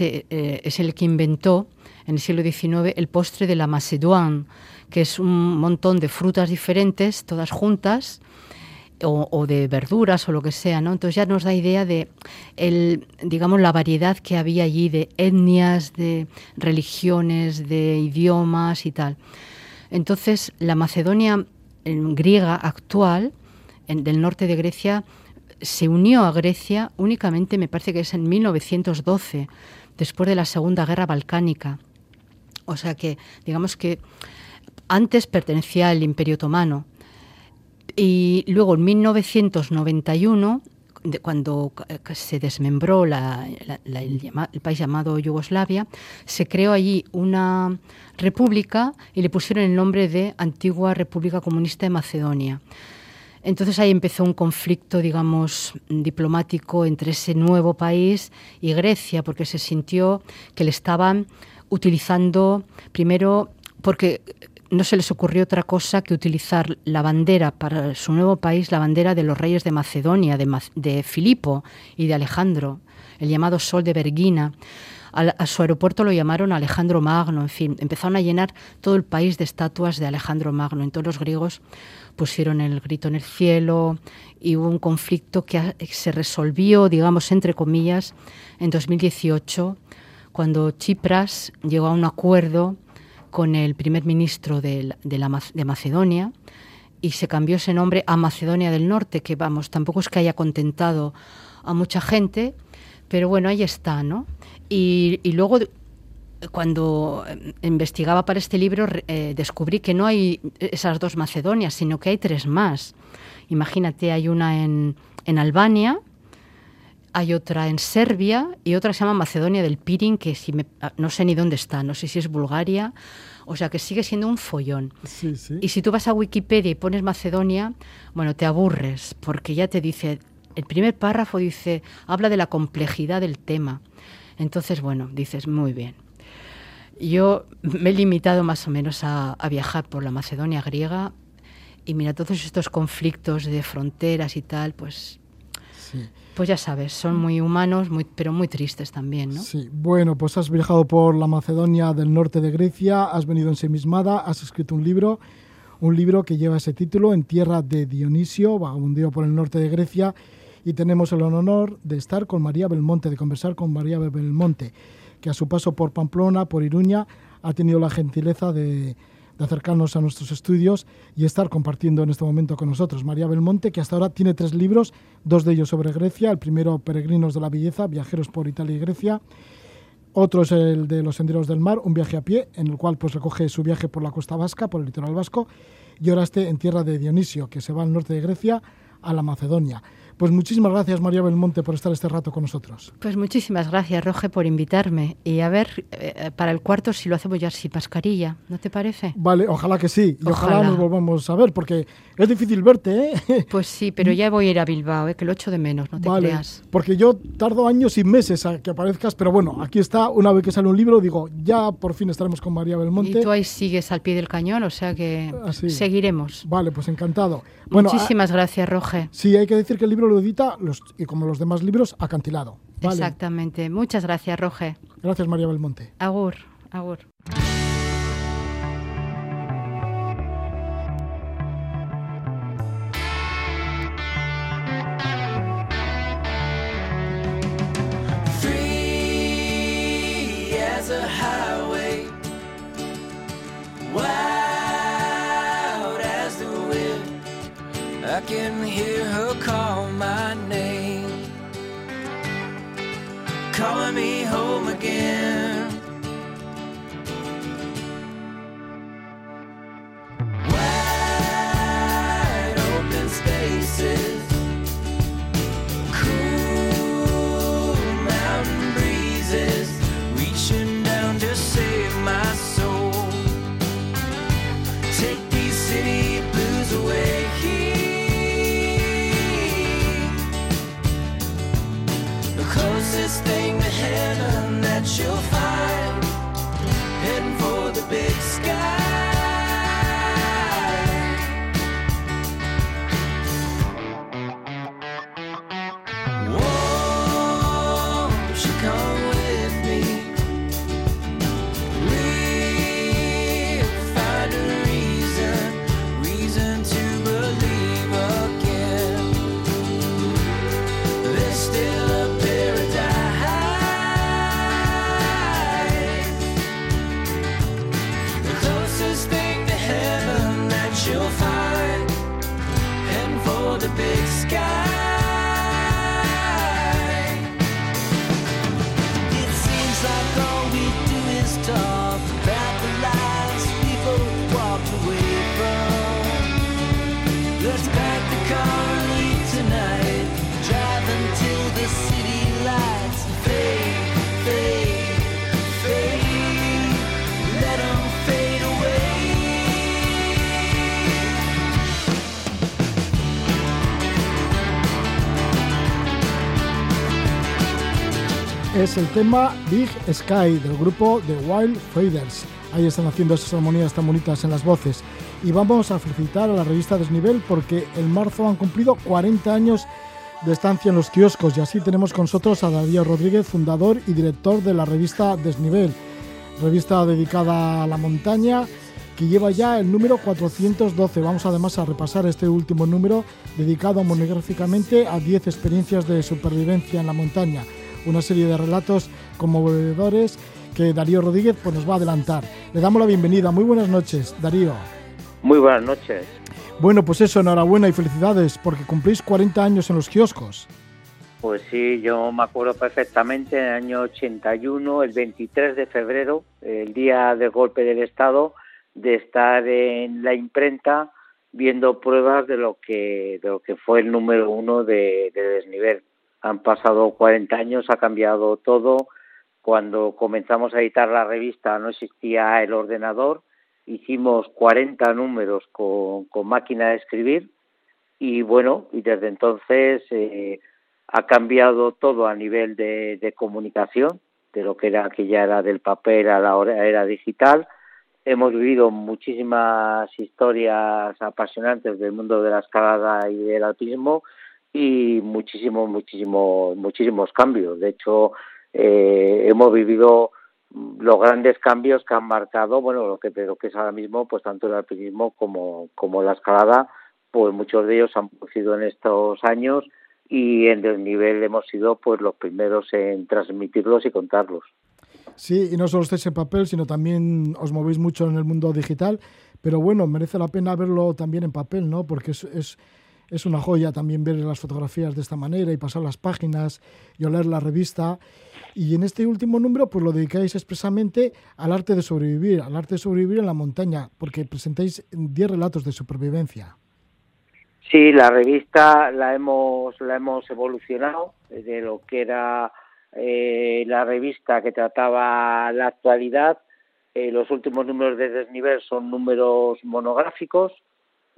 eh, es el que inventó en el siglo XIX el postre de la Macédoine, que es un montón de frutas diferentes, todas juntas, o, de verduras o lo que sea, ¿no? Entonces ya nos da idea de el, digamos, la variedad que había allí de etnias, de religiones, de idiomas y tal. Entonces la Macedonia griega actual, del norte de Grecia, se unió a Grecia únicamente, me parece que es en 1912, después de la Segunda Guerra Balcánica. O sea que, digamos que antes pertenecía al Imperio Otomano. Y luego en 1991, cuando se desmembró el, país llamado Yugoslavia, se creó allí una república y le pusieron el nombre de Antigua República Comunista de Macedonia. Entonces ahí empezó un conflicto, digamos, diplomático entre ese nuevo país y Grecia, porque se sintió que le estaban utilizando primero porque no se les ocurrió otra cosa que utilizar la bandera para su nuevo país, la bandera de los reyes de Macedonia, de, Filipo y de Alejandro, el llamado Sol de Bergina. A, su aeropuerto lo llamaron Alejandro Magno, en fin, empezaron a llenar todo el país de estatuas de Alejandro Magno. Entonces los griegos pusieron el grito en el cielo y hubo un conflicto que se resolvió, digamos, entre comillas, en 2018 cuando Chipras llegó a un acuerdo con el primer ministro de, de, Macedonia y se cambió ese nombre a Macedonia del Norte, que vamos, tampoco es que haya contentado a mucha gente, pero bueno, ahí está, ¿no? Y, luego, cuando investigaba para este libro, eh, descubrí que no hay esas dos Macedonias, sino que hay tres más. Imagínate, hay una en, en Albania, hay otra en Serbia y otra se llama Macedonia del Pirin, que si ah, no sé ni dónde está, no sé si es Bulgaria, o sea que sigue siendo un follón. Y si tú vas a Wikipedia y pones Macedonia, bueno, te aburres, porque ya te dice, el primer párrafo dice, habla de la complejidad del tema. Entonces, bueno, dices, muy bien. Yo me he limitado más o menos a, viajar por la Macedonia griega y mira, todos estos conflictos de fronteras y tal, pues... Pues ya sabes, son muy humanos, pero muy tristes también, ¿no? Sí, bueno, pues has viajado por la Macedonia del norte de Grecia, has venido ensimismada, has escrito un libro, un libro que lleva ese título, En tierra de Dionisio, vagabundeo por el norte de Grecia, y tenemos el honor de estar con María Belmonte, de conversar con María Belmonte, que a su paso por Pamplona, por Iruña, ha tenido la gentileza de, acercarnos a nuestros estudios y estar compartiendo en este momento con nosotros. María Belmonte, que hasta ahora tiene tres libros, dos de ellos sobre Grecia, el primero Peregrinos de la Belleza, Viajeros por Italia y Grecia, otro es el de Los Senderos del Mar, un viaje a pie, en el cual pues recoge su viaje por la costa vasca, por el litoral vasco, y ahora este en tierra de Dionisio, que se va al norte de Grecia, a la Macedonia. Pues muchísimas gracias, María Belmonte, por estar este rato con nosotros. Pues muchísimas gracias, Roge, por invitarme. Y a ver, eh, para el cuarto, si lo hacemos ya sin mascarilla, ¿no te parece? Vale, ojalá que sí. Y ojalá, nos volvamos a ver, porque es difícil verte, ¿eh? Pues sí, pero ya voy a ir a Bilbao, ¿eh? que lo echo de menos, no te vale, creas. Porque yo tardo años y meses a que aparezcas, pero bueno, aquí está, una vez que sale un libro, digo, ya por fin estaremos con María Belmonte. Y tú ahí sigues al pie del cañón, o sea que seguiremos. Vale, pues encantado. Muchísimas gracias, Roge. Sí, hay que decir que el libro lo edita los y como los demás libros, acantilado. Exactamente. Muchas gracias, Roge. Gracias, María Belmonte. Agur, agur. Es el tema Big Sky del grupo The Wild Faders. Ahí están haciendo esas armonías tan bonitas en las voces. Y vamos a felicitar a la revista Desnivel porque en marzo han cumplido 40 años de estancia en los kioscos y así tenemos con nosotros a Darío Rodríguez, fundador y director de la revista Desnivel, revista dedicada a la montaña que lleva ya el número 412. Vamos además a repasar este último número dedicado monográficamente a 10 experiencias de supervivencia en la montaña una serie de relatos conmovedores que Darío Rodríguez pues, nos va a adelantar. Le damos la bienvenida. Muy buenas noches, Darío. Muy buenas noches. Bueno, pues eso, enhorabuena y felicidades porque cumplís 40 años en los kioscos. Pues sí, yo me acuerdo perfectamente en el año 81, el 23 de febrero, el día del golpe del Estado, de estar en la imprenta viendo pruebas de lo que de lo que fue el número uno de desnivel. Han pasado 40 años, ha cambiado todo. Cuando comenzamos a editar la revista no existía el ordenador, hicimos 40 números con, máquina de escribir y bueno, y desde entonces eh, ha cambiado todo a nivel de, comunicación, de lo que era aquella era del papel a la era digital. Hemos vivido muchísimas historias apasionantes del mundo de la escalada y del alpinismo y muchísimos, muchísimos, muchísimos cambios. De hecho, eh, hemos vivido los grandes cambios que han marcado, bueno, lo que, lo que es ahora mismo, pues tanto el alpinismo como, como la escalada, pues muchos de ellos han producido en estos años y en desnivel hemos sido pues los primeros en transmitirlos y contarlos. Sí, y no solo estáis en papel, sino también os movéis mucho en el mundo digital, pero bueno, merece la pena verlo también en papel, ¿no? Porque es, es, es una joya también ver las fotografías de esta manera y pasar las páginas y oler la revista. Y en este último número, pues lo dedicáis expresamente al arte de sobrevivir, al arte de sobrevivir en la montaña, porque presentáis 10 relatos de supervivencia. Sí, la revista la hemos, la hemos evolucionado de lo que era eh, la revista que trataba la actualidad. Eh, los últimos números de desnivel son números monográficos,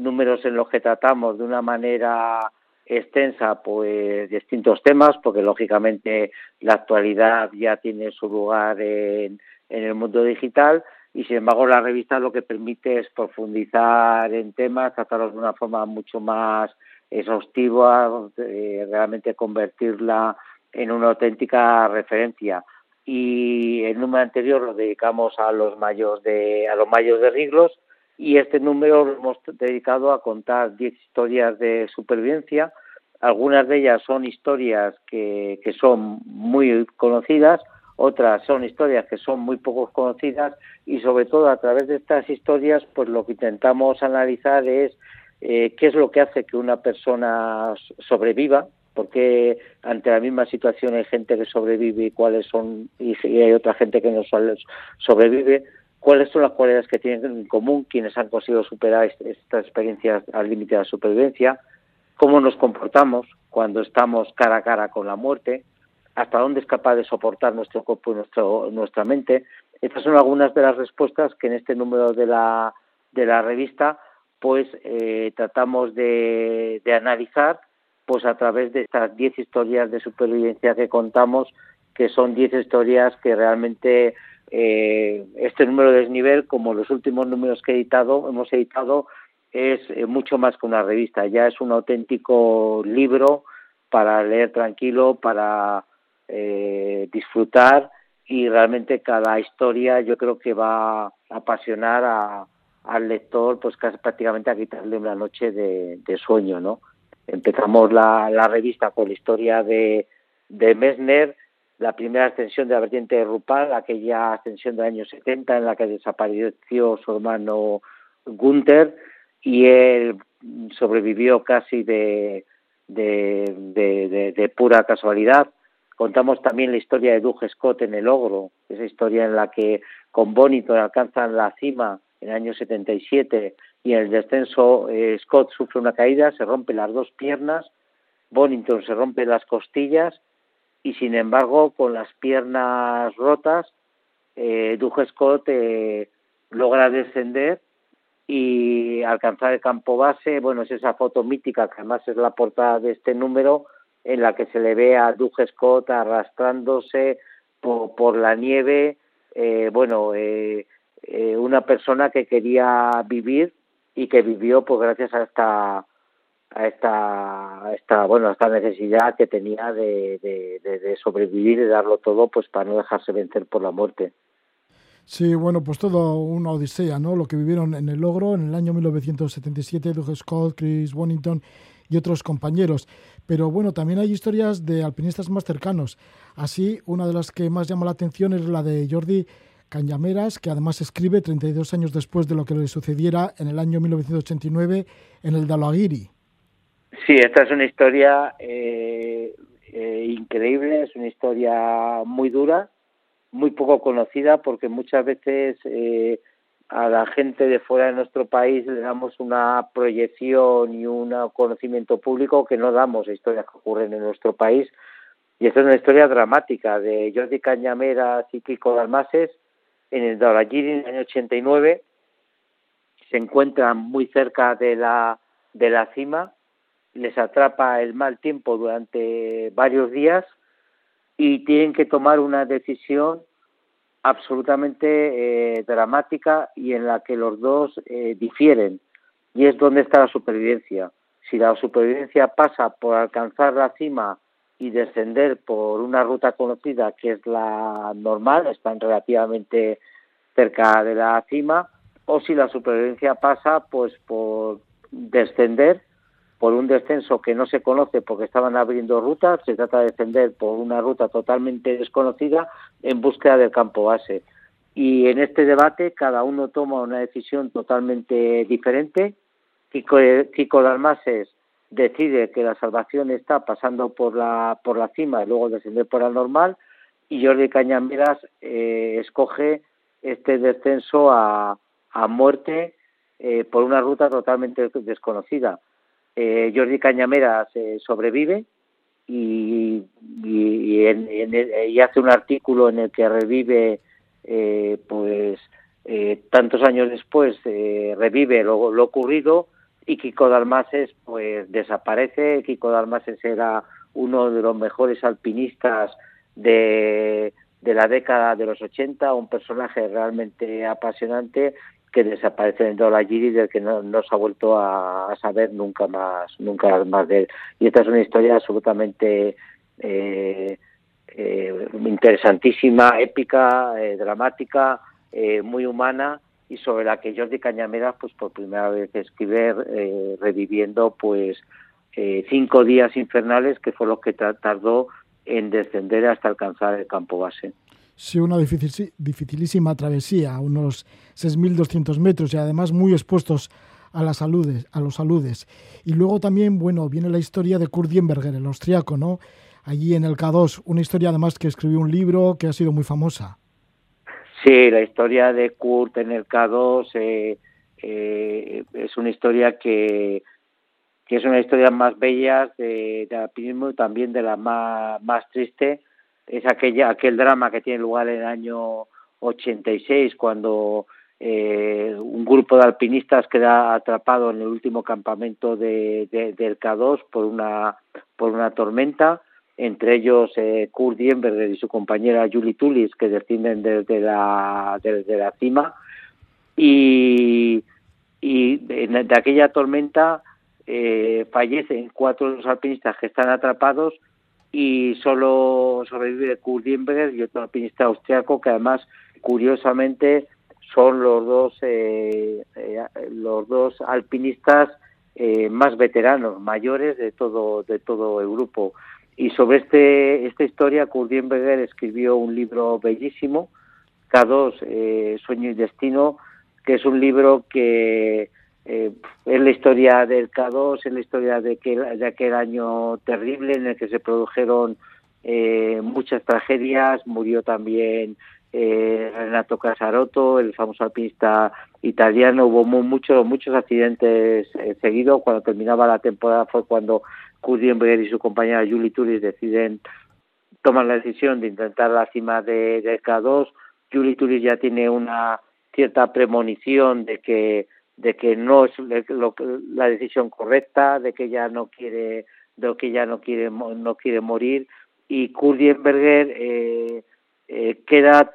números en los que tratamos de una manera extensa pues distintos temas porque lógicamente la actualidad ya tiene su lugar en, en el mundo digital y sin embargo la revista lo que permite es profundizar en temas, tratarlos de una forma mucho más exhaustiva, realmente convertirla en una auténtica referencia. Y el número anterior lo dedicamos a los mayos de a los mayos de Riglos y este número lo hemos dedicado a contar 10 historias de supervivencia. Algunas de ellas son historias que, son muy conocidas, otras son historias que son muy poco conocidas y sobre todo a través de estas historias pues lo que intentamos analizar es eh, qué es lo que hace que una persona sobreviva, porque ante la misma situación hay gente que sobrevive y cuáles son y hay otra gente que no sobrevive, cuáles son las cualidades que tienen en común quienes han conseguido superar estas experiencias al límite de la supervivencia, cómo nos comportamos cuando estamos cara a cara con la muerte, hasta dónde es capaz de soportar nuestro cuerpo y nuestro, nuestra mente. Estas son algunas de las respuestas que en este número de la, de la revista pues eh, tratamos de, de, analizar pues a través de estas 10 historias de supervivencia que contamos, que son 10 historias que realmente eh, este número de desnivel, como los últimos números que he editado, hemos editado, es eh, mucho más que una revista, ya es un auténtico libro para leer tranquilo, para eh, disfrutar y realmente cada historia yo creo que va a apasionar al lector pues casi prácticamente a quitarle una noche de, sueño no empezamos la, revista con la historia de, de Messner la primera ascensión de la vertiente de Rupal aquella ascensión del año 70 en la que desapareció su hermano Gunther y él sobrevivió casi de, pura casualidad. Contamos también la historia de Doug Scott en el Ogro, esa historia en la que con Bonito alcanzan la cima en el año 77 y en el descenso eh, Scott sufre una caída, se rompe las dos piernas, Bonington se rompe las costillas y sin embargo con las piernas rotas eh, Scott eh, logra descender y alcanzar el campo base, bueno, es esa foto mítica que además es la portada de este número, en la que se le ve a Doug Scott arrastrándose por, la nieve, eh, bueno, eh, una persona que quería vivir y que vivió pues gracias a esta a esta, esta bueno esta necesidad que tenía de, de, de, sobrevivir y darlo todo pues para no dejarse vencer por la muerte. Sí, bueno, pues todo una odisea, ¿no? Lo que vivieron en el logro en el año 1977, Doug Scott, Chris Wonnington y otros compañeros. Pero bueno, también hay historias de alpinistas más cercanos. Así, una de las que más llama la atención es la de Jordi Cañameras, que además escribe 32 años después de lo que le sucediera en el año 1989 en el Dalaguiri. Sí, esta es una historia eh, eh, increíble, es una historia muy dura, muy poco conocida, porque muchas veces eh, a la gente de fuera de nuestro país le damos una proyección y un conocimiento público que no damos a historias que ocurren en nuestro país. Y esta es una historia dramática de Jordi Cañameras y Kiko Dalmases en el Doragiri en el año 89. Se encuentran muy cerca de la, de la cima, les atrapa el mal tiempo durante varios días y tienen que tomar una decisión absolutamente eh, dramática y en la que los dos eh, difieren y es donde está la supervivencia. Si la supervivencia pasa por alcanzar la cima y descender por una ruta conocida que es la normal, están relativamente cerca de la cima, o si la supervivencia pasa pues por descender por un descenso que no se conoce porque estaban abriendo rutas, se trata de descender por una ruta totalmente desconocida en búsqueda del campo base. Y en este debate cada uno toma una decisión totalmente diferente. Kiko, Kiko Dalmases decide que la salvación está pasando por la, por la cima y luego descender por la normal y Jordi Cañameras eh, escoge este descenso a, a muerte eh, por una ruta totalmente desconocida. Eh, Jordi Cañamera se sobrevive y, y, hace un artículo en el que revive, eh, pues eh, tantos años después, revive lo, lo, ocurrido y Kiko Dalmases pues desaparece. Kiko Dalmases era uno de los mejores alpinistas de, de la década de los 80, un personaje realmente apasionante que desaparece en la Giri del que no, se ha vuelto a, saber nunca más nunca más de él. Y esta es una historia absolutamente eh, eh, interesantísima épica eh, dramática muy humana y sobre la que Jordi Cañamera pues por primera vez escribe reviviendo pues cinco días infernales que fue lo que tardó en descender hasta alcanzar el campo base Sí, una difícil, dificilísima travesía, unos 6.200 metros y además muy expuestos a, las saludes, a los saludes. Y luego también, bueno, viene la historia de Kurt Dienberger, el austriaco, ¿no? Allí en el K2, una historia además que escribió un libro que ha sido muy famosa. Sí, la historia de Kurt en el K2 eh, eh, es una historia que, que es una historia más bella de, de alpinismo y también de la más, más triste es aquella, aquel drama que tiene lugar en el año 86 cuando eh, un grupo de alpinistas queda atrapado en el último campamento de, del K2 por una, por una tormenta, entre ellos eh, Kurt Dienberger y su compañera Julie Tullis que descienden desde la, desde la cima. Y, y de, aquella tormenta eh, fallecen cuatro de los alpinistas que están atrapados y solo sobrevive Kurt Dienberger y otro alpinista austriaco que además curiosamente son los dos eh, eh, los dos alpinistas eh, más veteranos mayores de todo de todo el grupo. Y sobre este esta historia Kurt escribió un libro bellísimo K2 sueño y destino que es un libro que eh, es la historia del K2, es la historia de, que, de aquel año terrible en el que se produjeron eh, muchas tragedias, murió también eh, Renato Casarotto, el famoso alpinista italiano, hubo muchos muchos accidentes eh, seguidos, cuando terminaba la temporada fue cuando Kudienberg y su compañera Julie Turis deciden tomar la decisión de intentar la cima de, del K2, Julie Turis ya tiene una cierta premonición de que de que no es la decisión correcta, de que ella no quiere, de que ella no quiere, no quiere morir. Y Kurt eh, eh, queda,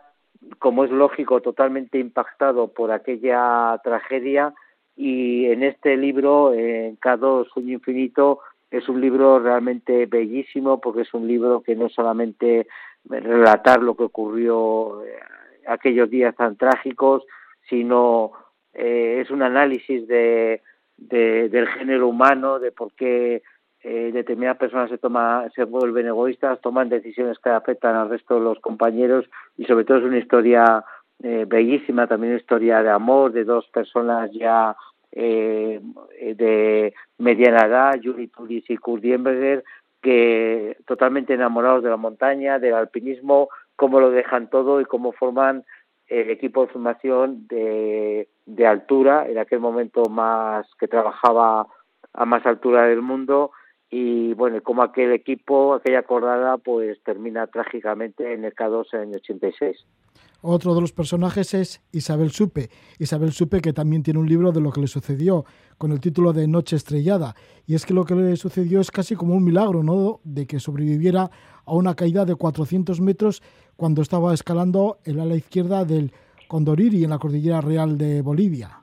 como es lógico, totalmente impactado por aquella tragedia. Y en este libro, en K2 Sueño Infinito, es un libro realmente bellísimo porque es un libro que no solamente relatar lo que ocurrió eh, aquellos días tan trágicos, sino eh, es un análisis de, del género humano, de por qué eh, determinadas personas se toma, se vuelven egoístas, toman decisiones que afectan al resto de los compañeros y sobre todo es una historia eh, bellísima, también una historia de amor de dos personas ya eh, de mediana edad, Yuri Turis y Kurt Dienberger, que totalmente enamorados de la montaña, del alpinismo, cómo lo dejan todo y cómo forman el equipo de formación de, de altura, en aquel momento más que trabajaba a más altura del mundo y bueno, como aquel equipo, aquella acordada, pues termina trágicamente en el K2 en el 86. Otro de los personajes es Isabel Supe. Isabel Supe que también tiene un libro de lo que le sucedió con el título de Noche Estrellada. Y es que lo que le sucedió es casi como un milagro, ¿no? De que sobreviviera a una caída de 400 metros cuando estaba escalando el ala izquierda del Condoriri en la Cordillera Real de Bolivia.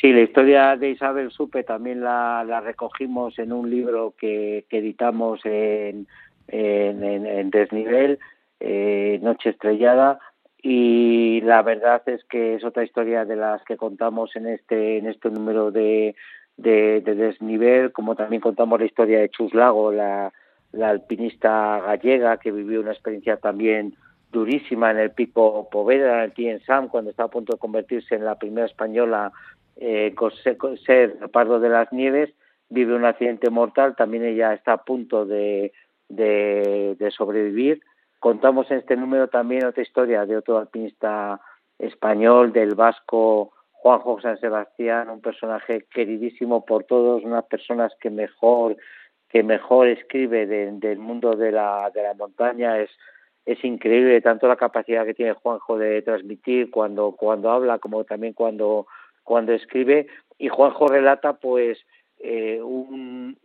Sí, la historia de Isabel Supe también la, recogimos en un libro que, editamos en, en, Desnivel, eh, Noche Estrellada, y la verdad es que es otra historia de las que contamos en este, en este número de, de, Desnivel, como también contamos la historia de Chuslago, la, la alpinista gallega que vivió una experiencia también durísima en el pico Poveda, en Tien Sam, cuando estaba a punto de convertirse en la primera española eh, ser Pardo de las Nieves vive un accidente mortal, también ella está a punto de, de, sobrevivir. Contamos en este número también otra historia de otro alpinista español, del vasco Juanjo San Sebastián, un personaje queridísimo por todos, unas personas que mejor que mejor escribe del mundo de la, de la montaña. Es es increíble tanto la capacidad que tiene Juanjo de transmitir cuando cuando habla como también cuando cuando escribe. Y Juanjo relata pues eh, un,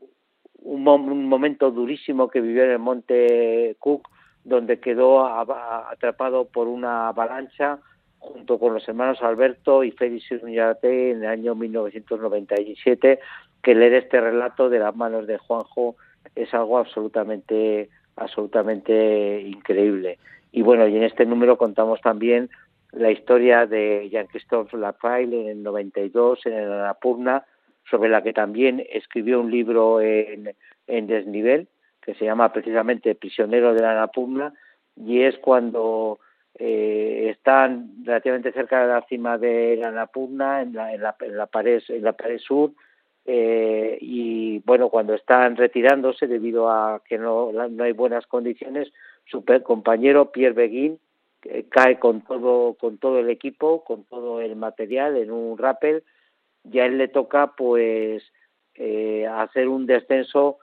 un, momento durísimo que vivió en el monte Cook donde quedó atrapado por una avalancha junto con los hermanos Alberto y Félix Uñate en el año 1997 que leer este relato de las manos de Juanjo es algo absolutamente absolutamente increíble. Y bueno y en este número contamos también la historia de Jean-Christophe Lafaille en el 92 en el Annapurna, sobre la que también escribió un libro en, en desnivel, que se llama precisamente Prisionero de la Annapurna, y es cuando eh, están relativamente cerca de la cima de la Annapurna, en la, en la, pared, en la pared sur, eh, y bueno, cuando están retirándose debido a que no, no hay buenas condiciones, su compañero Pierre Beguin cae con todo con todo el equipo, con todo el material en un rappel, ya él le toca pues eh, hacer un descenso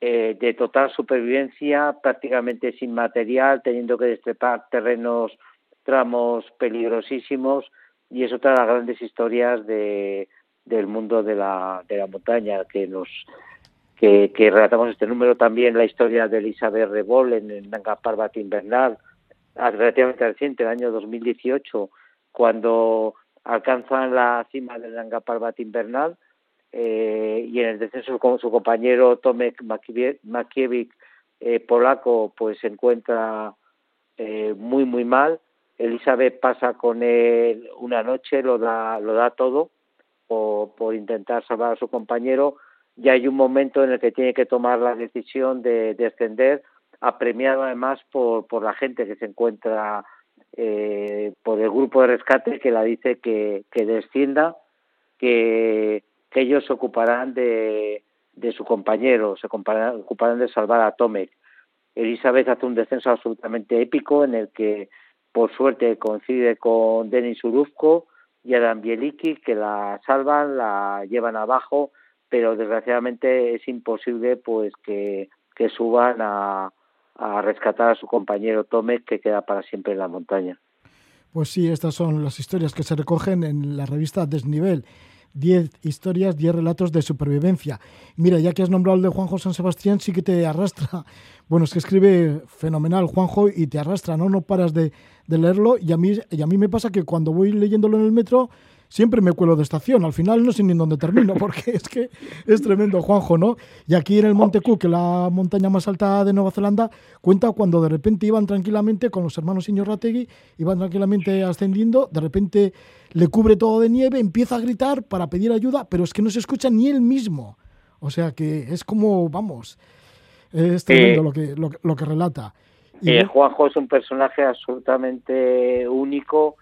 eh, de total supervivencia, prácticamente sin material, teniendo que destrepar terrenos, tramos peligrosísimos, y es otra de las grandes historias de, del mundo de la, de la montaña que nos que, relatamos este número también la historia de Elizabeth Rebol en el Nanga Parbat invernal relativamente reciente, el año 2018, cuando alcanzan la cima del Nanga Parbat invernal eh, y en el descenso con su compañero Tomek Makiewicz eh, polaco pues se encuentra eh, muy muy mal. Elizabeth pasa con él una noche lo da lo da todo por, por intentar salvar a su compañero. Y hay un momento en el que tiene que tomar la decisión de descender apremiado además por, por la gente que se encuentra eh, por el grupo de rescate que la dice que, que descienda, que, ellos se ocuparán de, de su compañero, se ocuparán, de salvar a Tomek. Elizabeth hace un descenso absolutamente épico en el que por suerte coincide con Denis Uruzco y Adam Bieliki que la salvan, la llevan abajo, pero desgraciadamente es imposible pues que, que suban a, a rescatar a su compañero Tome, que queda para siempre en la montaña. Pues sí, estas son las historias que se recogen en la revista Desnivel. Diez historias, diez relatos de supervivencia. Mira, ya que has nombrado el de Juanjo San Sebastián, sí que te arrastra. Bueno, es que escribe fenomenal Juanjo y te arrastra, ¿no? No paras de, de leerlo. Y a, mí, y a mí me pasa que cuando voy leyéndolo en el metro, siempre me cuelo de estación. Al final no sé ni dónde termino, porque es que es tremendo, Juanjo, ¿no? Y aquí en el Monte Cook, la montaña más alta de Nueva Zelanda, cuenta cuando de repente iban tranquilamente con los hermanos Rategui, iban tranquilamente ascendiendo, de repente le cubre todo de nieve, empieza a gritar para pedir ayuda, pero es que no se escucha ni él mismo. O sea que es como, vamos, es tremendo lo, que, lo, que relata. Y Juanjo es un personaje absolutamente único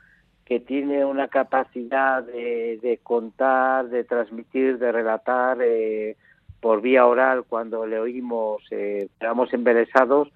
que tiene una capacidad de, de contar, de transmitir, de relatar eh, por vía oral cuando le oímos, eh, quedamos embelesados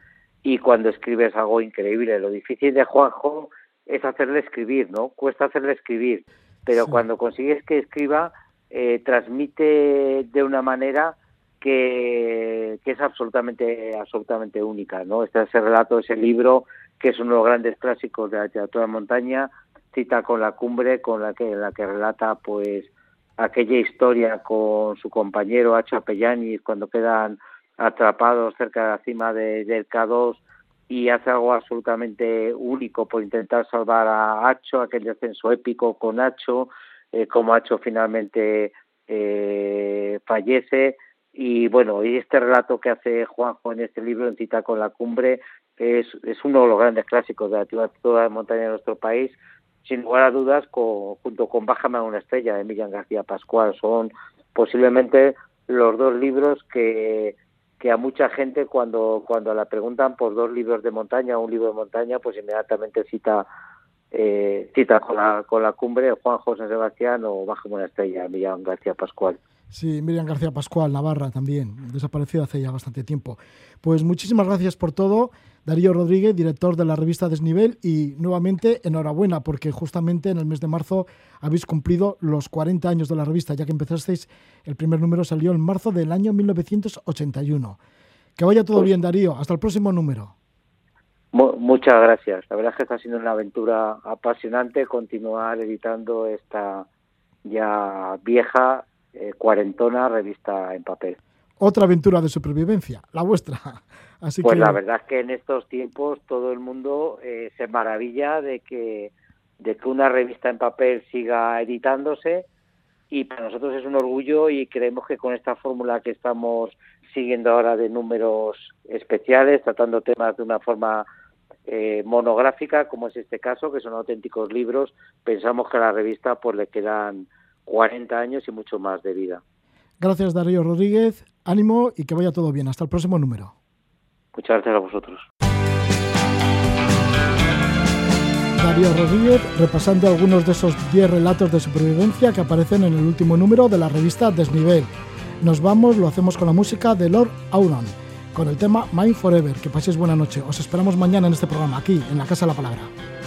y cuando escribes algo increíble. Lo difícil de Juanjo es hacerle escribir, ¿no? Cuesta hacerle escribir, pero cuando consigues que escriba, eh, transmite de una manera que, es absolutamente absolutamente única, ¿no? Este ese relato, ese libro que es uno de los grandes clásicos de la literatura de montaña, cita con la cumbre, con la que la que relata pues aquella historia con su compañero Hacho Apellanis cuando quedan atrapados cerca de la cima de, del K2 y hace algo absolutamente único por intentar salvar a Hacho, aquel descenso épico con Hacho, eh, como Hacho finalmente eh, fallece. Y bueno, este relato que hace Juanjo en este libro, en Cita con la Cumbre, es, es uno de los grandes clásicos de la literatura de montaña de nuestro país sin lugar a dudas, junto con Bájame a una estrella de Millán García Pascual. Son posiblemente los dos libros que, que a mucha gente cuando, cuando la preguntan por dos libros de montaña o un libro de montaña, pues inmediatamente cita eh, cita con la, con la cumbre Juan José Sebastián o Bájame una estrella de Millán García Pascual. Sí, Miriam García Pascual, Navarra también, desaparecido hace ya bastante tiempo. Pues muchísimas gracias por todo, Darío Rodríguez, director de la revista Desnivel, y nuevamente enhorabuena, porque justamente en el mes de marzo habéis cumplido los 40 años de la revista, ya que empezasteis, el primer número salió en marzo del año 1981. Que vaya todo bien, Darío. Hasta el próximo número. Muchas gracias. La verdad es que está siendo una aventura apasionante continuar editando esta ya vieja eh, cuarentona revista en papel. Otra aventura de supervivencia, la vuestra. Así pues la verdad es que en estos tiempos todo el mundo eh, se maravilla de que, de que una revista en papel siga editándose y para nosotros es un orgullo y creemos que con esta fórmula que estamos siguiendo ahora de números especiales, tratando temas de una forma eh, monográfica, como es este caso, que son auténticos libros, pensamos que a la revista pues le quedan 40 años y mucho más de vida. Gracias Darío Rodríguez, ánimo y que vaya todo bien. Hasta el próximo número. Muchas gracias a vosotros. Darío Rodríguez repasando algunos de esos 10 relatos de supervivencia que aparecen en el último número de la revista Desnivel. Nos vamos, lo hacemos con la música de Lord Auron, con el tema Mind Forever. Que paséis buena noche. Os esperamos mañana en este programa, aquí, en la Casa de la Palabra.